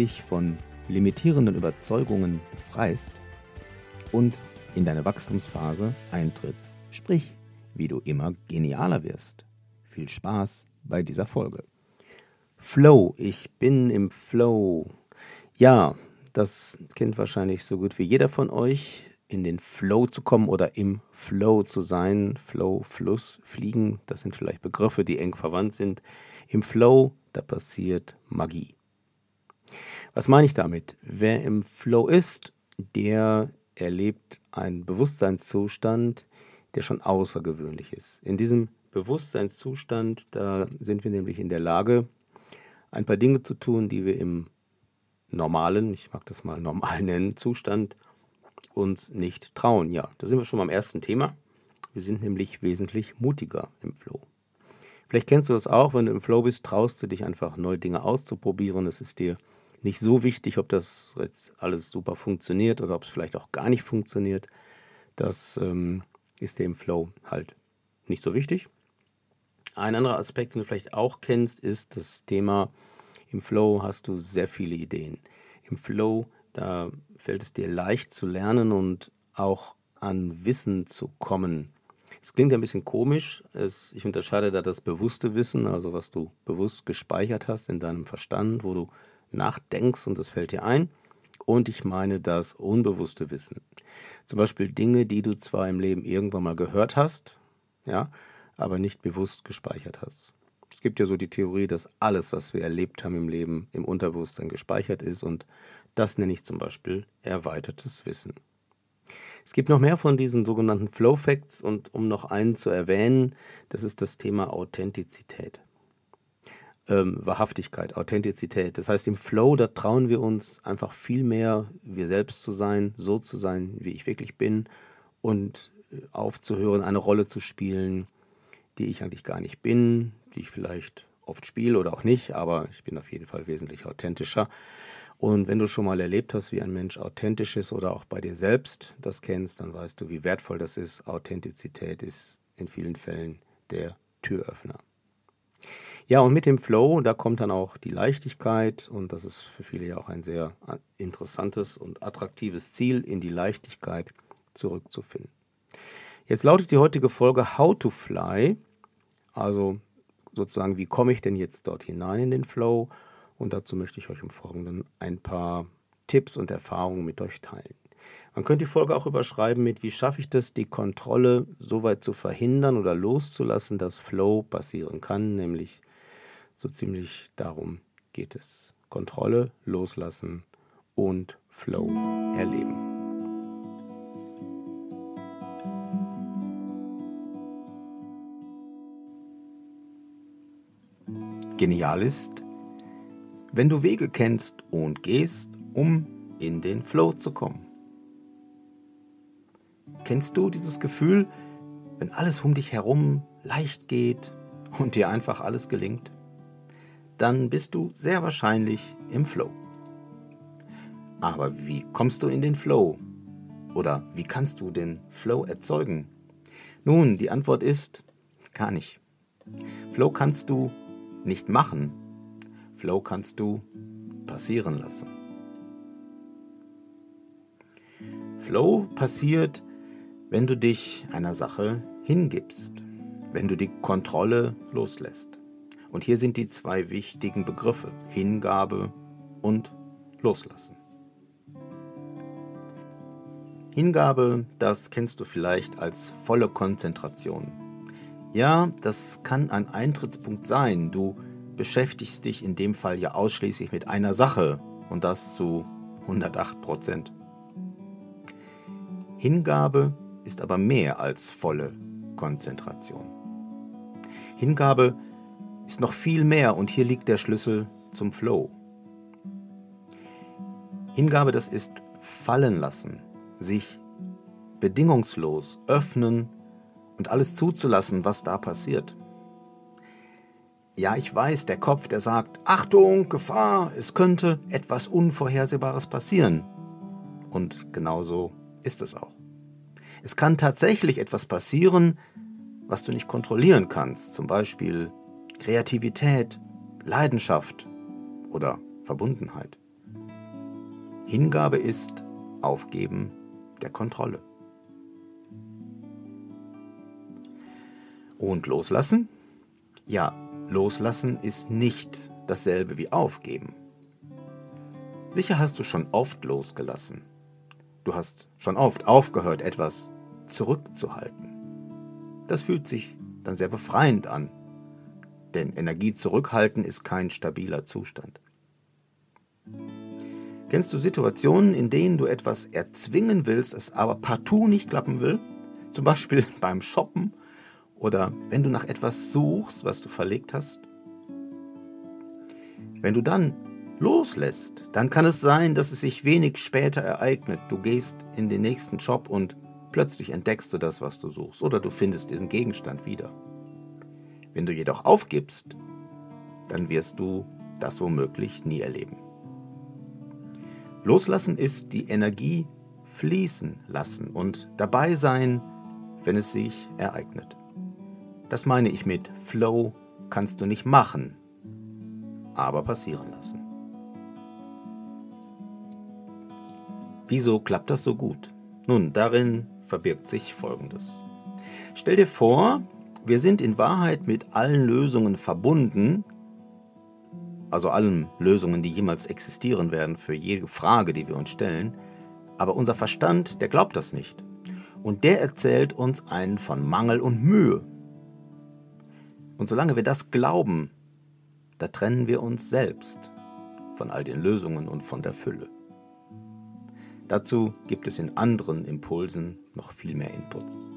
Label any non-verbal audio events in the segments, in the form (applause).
dich von limitierenden Überzeugungen befreist und in deine Wachstumsphase eintrittst, sprich, wie du immer genialer wirst. Viel Spaß bei dieser Folge. Flow, ich bin im Flow. Ja, das kennt wahrscheinlich so gut wie jeder von euch, in den Flow zu kommen oder im Flow zu sein. Flow, Fluss, Fliegen, das sind vielleicht Begriffe, die eng verwandt sind. Im Flow, da passiert Magie. Was meine ich damit? Wer im Flow ist, der erlebt einen Bewusstseinszustand, der schon außergewöhnlich ist. In diesem Bewusstseinszustand, da sind wir nämlich in der Lage, ein paar Dinge zu tun, die wir im normalen, ich mag das mal normal (laughs) nennen, Zustand uns nicht trauen. Ja, da sind wir schon beim ersten Thema. Wir sind nämlich wesentlich mutiger im Flow. Vielleicht kennst du das auch, wenn du im Flow bist, traust du dich einfach neue Dinge auszuprobieren. Es ist dir nicht so wichtig, ob das jetzt alles super funktioniert oder ob es vielleicht auch gar nicht funktioniert. Das ähm, ist im Flow halt nicht so wichtig. Ein anderer Aspekt, den du vielleicht auch kennst, ist das Thema, im Flow hast du sehr viele Ideen. Im Flow, da fällt es dir leicht zu lernen und auch an Wissen zu kommen. Es klingt ein bisschen komisch. Es, ich unterscheide da das bewusste Wissen, also was du bewusst gespeichert hast in deinem Verstand, wo du nachdenkst und das fällt dir ein. Und ich meine das unbewusste Wissen. Zum Beispiel Dinge, die du zwar im Leben irgendwann mal gehört hast, ja, aber nicht bewusst gespeichert hast. Es gibt ja so die Theorie, dass alles, was wir erlebt haben im Leben, im Unterbewusstsein gespeichert ist und das nenne ich zum Beispiel erweitertes Wissen. Es gibt noch mehr von diesen sogenannten Flow Facts und um noch einen zu erwähnen, das ist das Thema Authentizität ähm, Wahrhaftigkeit, Authentizität. Das heißt, im Flow, da trauen wir uns einfach viel mehr, wir selbst zu sein, so zu sein, wie ich wirklich bin und äh, aufzuhören, eine Rolle zu spielen, die ich eigentlich gar nicht bin, die ich vielleicht oft spiele oder auch nicht, aber ich bin auf jeden Fall wesentlich authentischer. Und wenn du schon mal erlebt hast, wie ein Mensch authentisch ist oder auch bei dir selbst das kennst, dann weißt du, wie wertvoll das ist. Authentizität ist in vielen Fällen der Türöffner. Ja, und mit dem Flow, da kommt dann auch die Leichtigkeit und das ist für viele ja auch ein sehr äh, interessantes und attraktives Ziel, in die Leichtigkeit zurückzufinden. Jetzt lautet die heutige Folge How to Fly, also sozusagen, wie komme ich denn jetzt dort hinein in den Flow? Und dazu möchte ich euch im Folgenden ein paar Tipps und Erfahrungen mit euch teilen. Man könnte die Folge auch überschreiben mit, wie schaffe ich das, die Kontrolle so weit zu verhindern oder loszulassen, dass Flow passieren kann, nämlich so ziemlich darum geht es. Kontrolle loslassen und Flow erleben. Genial ist, wenn du Wege kennst und gehst, um in den Flow zu kommen. Kennst du dieses Gefühl, wenn alles um dich herum leicht geht und dir einfach alles gelingt? Dann bist du sehr wahrscheinlich im Flow. Aber wie kommst du in den Flow? Oder wie kannst du den Flow erzeugen? Nun, die Antwort ist gar nicht. Flow kannst du nicht machen. Flow kannst du passieren lassen. Flow passiert, wenn du dich einer Sache hingibst, wenn du die Kontrolle loslässt. Und hier sind die zwei wichtigen Begriffe Hingabe und Loslassen. Hingabe, das kennst du vielleicht als volle Konzentration. Ja, das kann ein Eintrittspunkt sein. Du beschäftigst dich in dem Fall ja ausschließlich mit einer Sache und das zu 108 Prozent. Hingabe ist aber mehr als volle Konzentration. Hingabe ist noch viel mehr und hier liegt der Schlüssel zum Flow. Hingabe, das ist fallen lassen, sich bedingungslos öffnen und alles zuzulassen, was da passiert. Ja, ich weiß, der Kopf, der sagt, Achtung, Gefahr, es könnte etwas Unvorhersehbares passieren. Und genauso ist es auch. Es kann tatsächlich etwas passieren, was du nicht kontrollieren kannst, zum Beispiel Kreativität, Leidenschaft oder Verbundenheit. Hingabe ist Aufgeben der Kontrolle. Und loslassen? Ja, loslassen ist nicht dasselbe wie aufgeben. Sicher hast du schon oft losgelassen. Du hast schon oft aufgehört, etwas zurückzuhalten. Das fühlt sich dann sehr befreiend an, denn Energie zurückhalten ist kein stabiler Zustand. Kennst du Situationen, in denen du etwas erzwingen willst, es aber partout nicht klappen will? Zum Beispiel (laughs) beim Shoppen oder wenn du nach etwas suchst, was du verlegt hast? Wenn du dann loslässt, dann kann es sein, dass es sich wenig später ereignet. Du gehst in den nächsten Shop und plötzlich entdeckst du das, was du suchst, oder du findest diesen Gegenstand wieder. Wenn du jedoch aufgibst, dann wirst du das womöglich nie erleben. Loslassen ist die Energie fließen lassen und dabei sein, wenn es sich ereignet. Das meine ich mit Flow kannst du nicht machen, aber passieren lassen. Wieso klappt das so gut? Nun, darin verbirgt sich Folgendes. Stell dir vor, wir sind in Wahrheit mit allen Lösungen verbunden, also allen Lösungen, die jemals existieren werden für jede Frage, die wir uns stellen, aber unser Verstand, der glaubt das nicht. Und der erzählt uns einen von Mangel und Mühe. Und solange wir das glauben, da trennen wir uns selbst von all den Lösungen und von der Fülle. Dazu gibt es in anderen Impulsen noch viel mehr Inputs.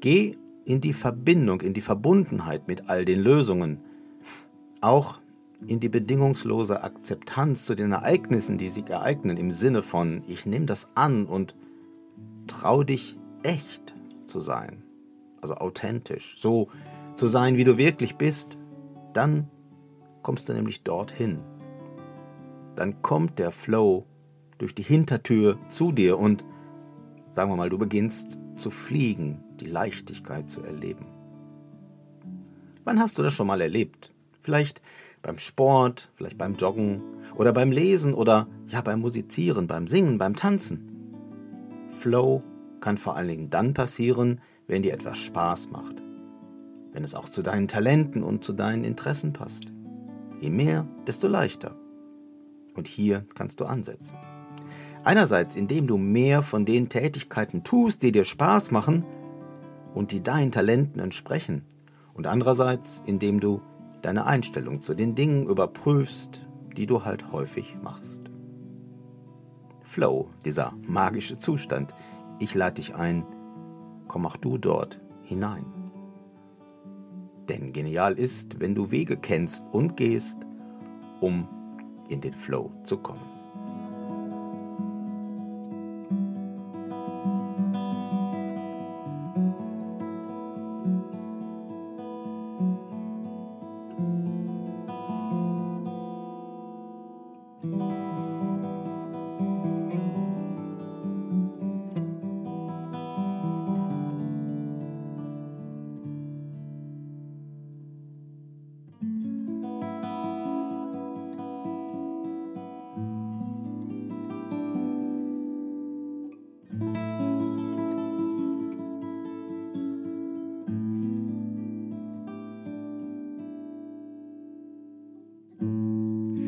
Geh in die Verbindung, in die Verbundenheit mit all den Lösungen, auch in die bedingungslose Akzeptanz zu den Ereignissen, die sich ereignen, im Sinne von, ich nehme das an und trau dich echt zu sein. Also authentisch, so zu sein, wie du wirklich bist, dann kommst du nämlich dorthin. Dann kommt der Flow durch die Hintertür zu dir und, sagen wir mal, du beginnst zu fliegen, die Leichtigkeit zu erleben. Wann hast du das schon mal erlebt? Vielleicht beim Sport, vielleicht beim Joggen oder beim Lesen oder ja beim Musizieren, beim Singen, beim Tanzen. Flow kann vor allen Dingen dann passieren, wenn dir etwas Spaß macht, wenn es auch zu deinen Talenten und zu deinen Interessen passt. Je mehr, desto leichter. Und hier kannst du ansetzen. Einerseits, indem du mehr von den Tätigkeiten tust, die dir Spaß machen und die deinen Talenten entsprechen. Und andererseits, indem du deine Einstellung zu den Dingen überprüfst, die du halt häufig machst. Flow, dieser magische Zustand. Ich lade dich ein, komm auch du dort hinein. Denn genial ist, wenn du Wege kennst und gehst, um in den Flow zu kommen.